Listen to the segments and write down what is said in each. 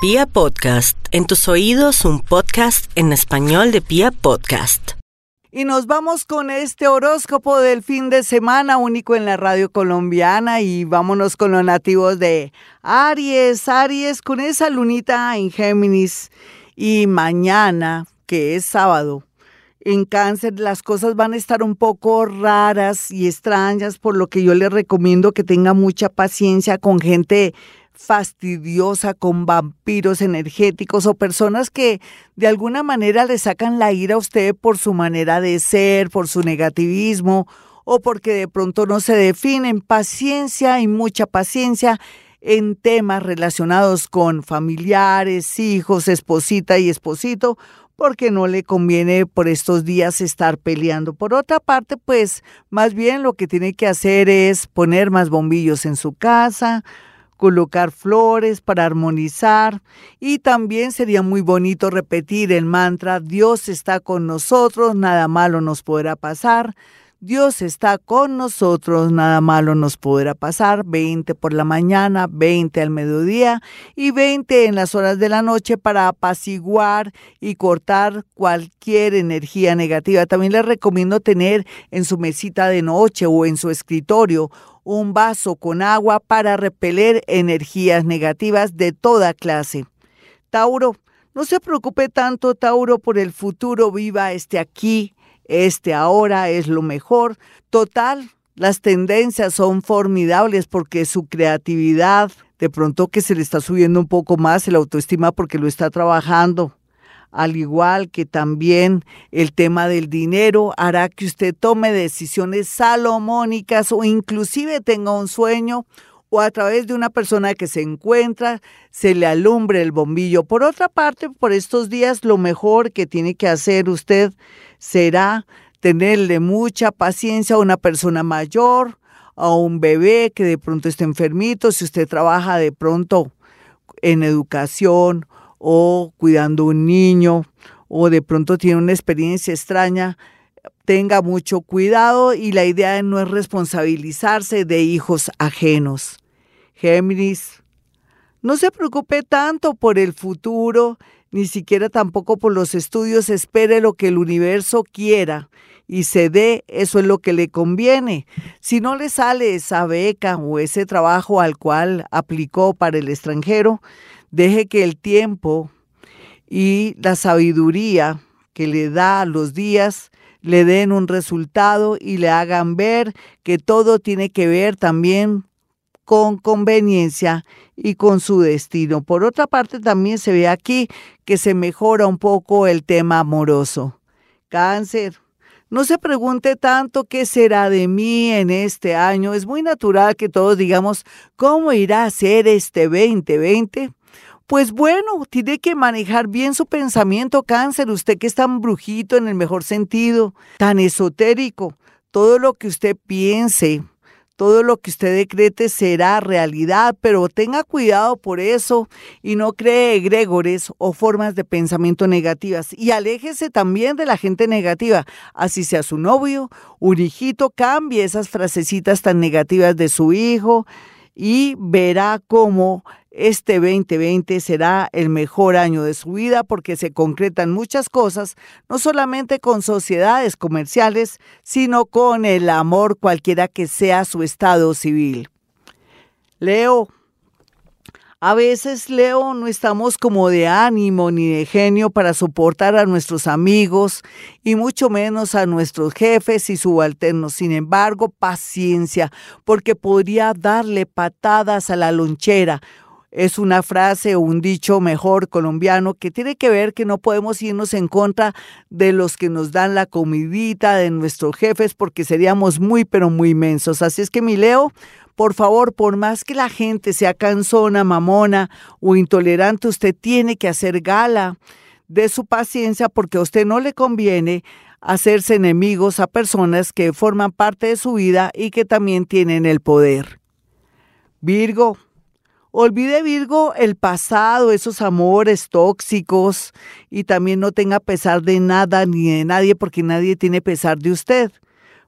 Pia Podcast, en tus oídos un podcast en español de Pia Podcast. Y nos vamos con este horóscopo del fin de semana único en la radio colombiana y vámonos con los nativos de Aries, Aries con esa lunita en Géminis y mañana, que es sábado, en cáncer las cosas van a estar un poco raras y extrañas, por lo que yo le recomiendo que tenga mucha paciencia con gente fastidiosa con vampiros energéticos o personas que de alguna manera le sacan la ira a usted por su manera de ser, por su negativismo o porque de pronto no se definen. Paciencia y mucha paciencia en temas relacionados con familiares, hijos, esposita y esposito, porque no le conviene por estos días estar peleando. Por otra parte, pues más bien lo que tiene que hacer es poner más bombillos en su casa, colocar flores para armonizar y también sería muy bonito repetir el mantra Dios está con nosotros, nada malo nos podrá pasar. Dios está con nosotros, nada malo nos podrá pasar. 20 por la mañana, 20 al mediodía y 20 en las horas de la noche para apaciguar y cortar cualquier energía negativa. También les recomiendo tener en su mesita de noche o en su escritorio un vaso con agua para repeler energías negativas de toda clase. Tauro, no se preocupe tanto, Tauro, por el futuro, viva este aquí, este ahora es lo mejor. Total, las tendencias son formidables porque su creatividad, de pronto que se le está subiendo un poco más el autoestima porque lo está trabajando al igual que también el tema del dinero, hará que usted tome decisiones salomónicas o inclusive tenga un sueño o a través de una persona que se encuentra se le alumbre el bombillo. Por otra parte, por estos días lo mejor que tiene que hacer usted será tenerle mucha paciencia a una persona mayor, a un bebé que de pronto esté enfermito, si usted trabaja de pronto en educación o cuidando un niño o de pronto tiene una experiencia extraña, tenga mucho cuidado y la idea no es responsabilizarse de hijos ajenos. Géminis, no se preocupe tanto por el futuro, ni siquiera tampoco por los estudios, espere lo que el universo quiera y se dé, eso es lo que le conviene. Si no le sale esa beca o ese trabajo al cual aplicó para el extranjero, Deje que el tiempo y la sabiduría que le da los días le den un resultado y le hagan ver que todo tiene que ver también con conveniencia y con su destino. Por otra parte, también se ve aquí que se mejora un poco el tema amoroso. Cáncer. No se pregunte tanto qué será de mí en este año. Es muy natural que todos digamos cómo irá a ser este 2020. Pues bueno, tiene que manejar bien su pensamiento cáncer, usted que es tan brujito en el mejor sentido, tan esotérico. Todo lo que usted piense, todo lo que usted decrete será realidad, pero tenga cuidado por eso y no cree egregores o formas de pensamiento negativas. Y aléjese también de la gente negativa, así sea su novio, un hijito, cambie esas frasecitas tan negativas de su hijo y verá cómo este 2020 será el mejor año de su vida porque se concretan muchas cosas, no solamente con sociedades comerciales, sino con el amor cualquiera que sea su estado civil. Leo, a veces, Leo, no estamos como de ánimo ni de genio para soportar a nuestros amigos y mucho menos a nuestros jefes y subalternos. Sin embargo, paciencia, porque podría darle patadas a la lonchera es una frase o un dicho mejor colombiano que tiene que ver que no podemos irnos en contra de los que nos dan la comidita, de nuestros jefes, porque seríamos muy, pero muy inmensos. Así es que mi Leo, por favor, por más que la gente sea cansona, mamona o intolerante, usted tiene que hacer gala de su paciencia porque a usted no le conviene hacerse enemigos a personas que forman parte de su vida y que también tienen el poder. Virgo, Olvide Virgo el pasado, esos amores tóxicos y también no tenga pesar de nada ni de nadie porque nadie tiene pesar de usted.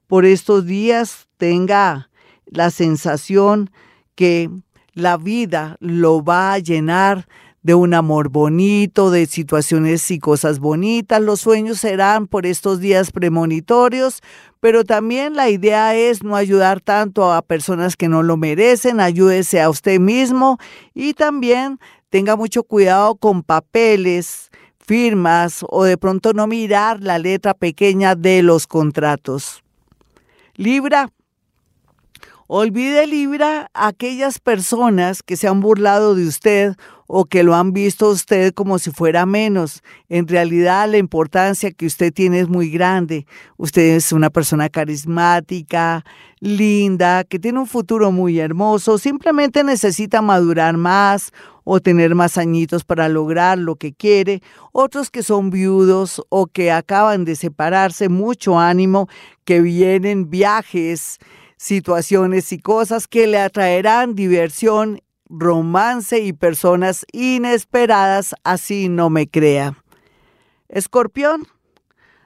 Por estos días tenga la sensación que la vida lo va a llenar de un amor bonito, de situaciones y cosas bonitas. Los sueños serán por estos días premonitorios, pero también la idea es no ayudar tanto a personas que no lo merecen, ayúdese a usted mismo y también tenga mucho cuidado con papeles, firmas o de pronto no mirar la letra pequeña de los contratos. Libra, Olvide Libra aquellas personas que se han burlado de usted o que lo han visto a usted como si fuera menos. En realidad la importancia que usted tiene es muy grande. Usted es una persona carismática, linda, que tiene un futuro muy hermoso. Simplemente necesita madurar más o tener más añitos para lograr lo que quiere. Otros que son viudos o que acaban de separarse, mucho ánimo, que vienen viajes situaciones y cosas que le atraerán diversión, romance y personas inesperadas, así no me crea. Escorpión.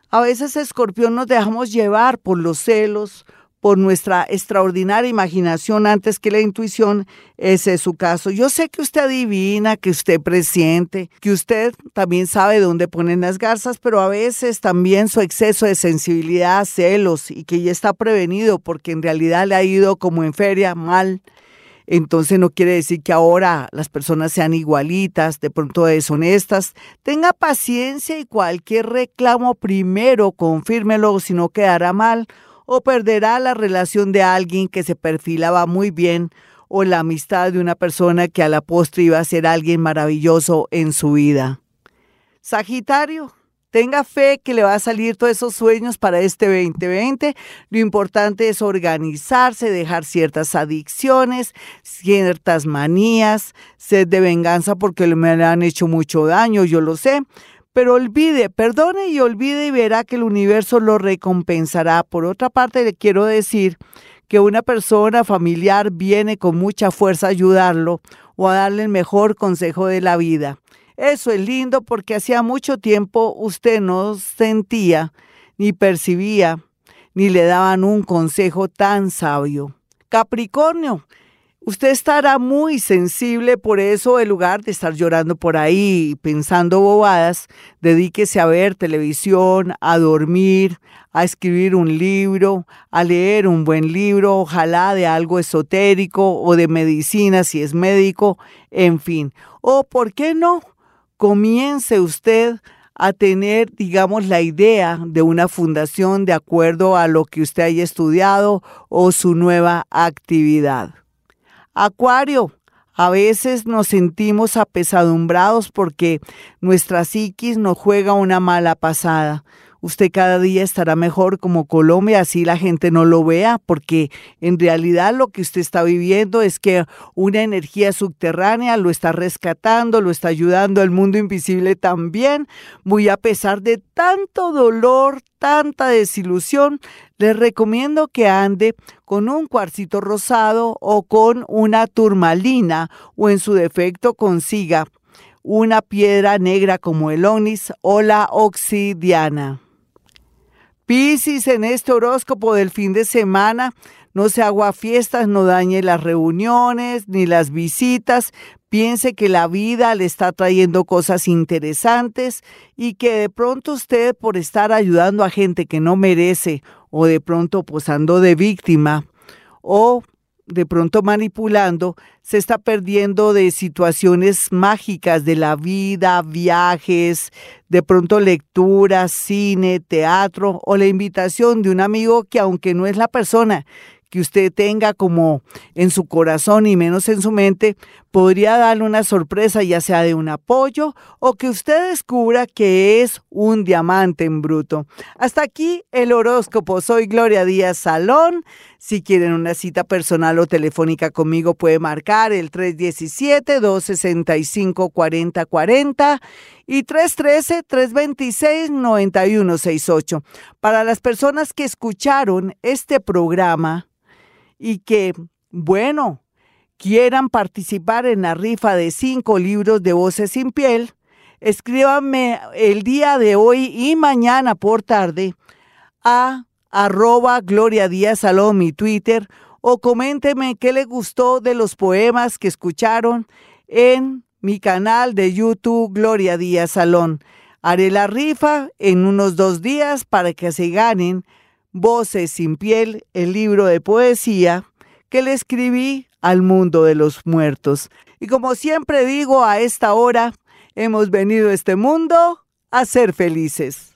A veces, escorpión, nos dejamos llevar por los celos, por nuestra extraordinaria imaginación antes que la intuición, ese es su caso. Yo sé que usted adivina, que usted presiente, que usted también sabe dónde ponen las garzas, pero a veces también su exceso de sensibilidad, celos y que ya está prevenido porque en realidad le ha ido como en feria mal. Entonces no quiere decir que ahora las personas sean igualitas, de pronto deshonestas. Tenga paciencia y cualquier reclamo primero confírmelo si no quedará mal o perderá la relación de alguien que se perfilaba muy bien o la amistad de una persona que a la postre iba a ser alguien maravilloso en su vida. Sagitario, tenga fe que le va a salir todos esos sueños para este 2020. Lo importante es organizarse, dejar ciertas adicciones, ciertas manías, sed de venganza porque me han hecho mucho daño, yo lo sé pero olvide, perdone y olvide y verá que el universo lo recompensará. Por otra parte, le quiero decir que una persona familiar viene con mucha fuerza a ayudarlo o a darle el mejor consejo de la vida. Eso es lindo porque hacía mucho tiempo usted no sentía, ni percibía, ni le daban un consejo tan sabio. Capricornio, Usted estará muy sensible, por eso en lugar de estar llorando por ahí pensando bobadas, dedíquese a ver televisión, a dormir, a escribir un libro, a leer un buen libro, ojalá de algo esotérico o de medicina si es médico, en fin. O, ¿por qué no? Comience usted a tener, digamos, la idea de una fundación de acuerdo a lo que usted haya estudiado o su nueva actividad. Acuario, a veces nos sentimos apesadumbrados porque nuestra psiquis nos juega una mala pasada. Usted cada día estará mejor como Colombia, así la gente no lo vea, porque en realidad lo que usted está viviendo es que una energía subterránea lo está rescatando, lo está ayudando al mundo invisible también, muy a pesar de tanto dolor, tanta desilusión, le recomiendo que ande con un cuarcito rosado o con una turmalina o en su defecto consiga una piedra negra como el onis o la obsidiana. Piscis en este horóscopo del fin de semana, no se haga fiestas, no dañe las reuniones ni las visitas, piense que la vida le está trayendo cosas interesantes y que de pronto usted por estar ayudando a gente que no merece o de pronto posando de víctima o de pronto manipulando, se está perdiendo de situaciones mágicas de la vida, viajes, de pronto lectura, cine, teatro o la invitación de un amigo que aunque no es la persona que usted tenga como en su corazón y menos en su mente, podría darle una sorpresa ya sea de un apoyo o que usted descubra que es un diamante en bruto. Hasta aquí el horóscopo. Soy Gloria Díaz Salón. Si quieren una cita personal o telefónica conmigo puede marcar el 317-265-4040 y 313-326-9168. Para las personas que escucharon este programa, y que, bueno, quieran participar en la rifa de cinco libros de Voces sin Piel, escríbanme el día de hoy y mañana por tarde a arroba Gloria Díaz Salón, mi Twitter, o coménteme qué les gustó de los poemas que escucharon en mi canal de YouTube Gloria Díaz Salón. Haré la rifa en unos dos días para que se ganen Voces sin piel, el libro de poesía que le escribí al mundo de los muertos. Y como siempre digo a esta hora, hemos venido a este mundo a ser felices.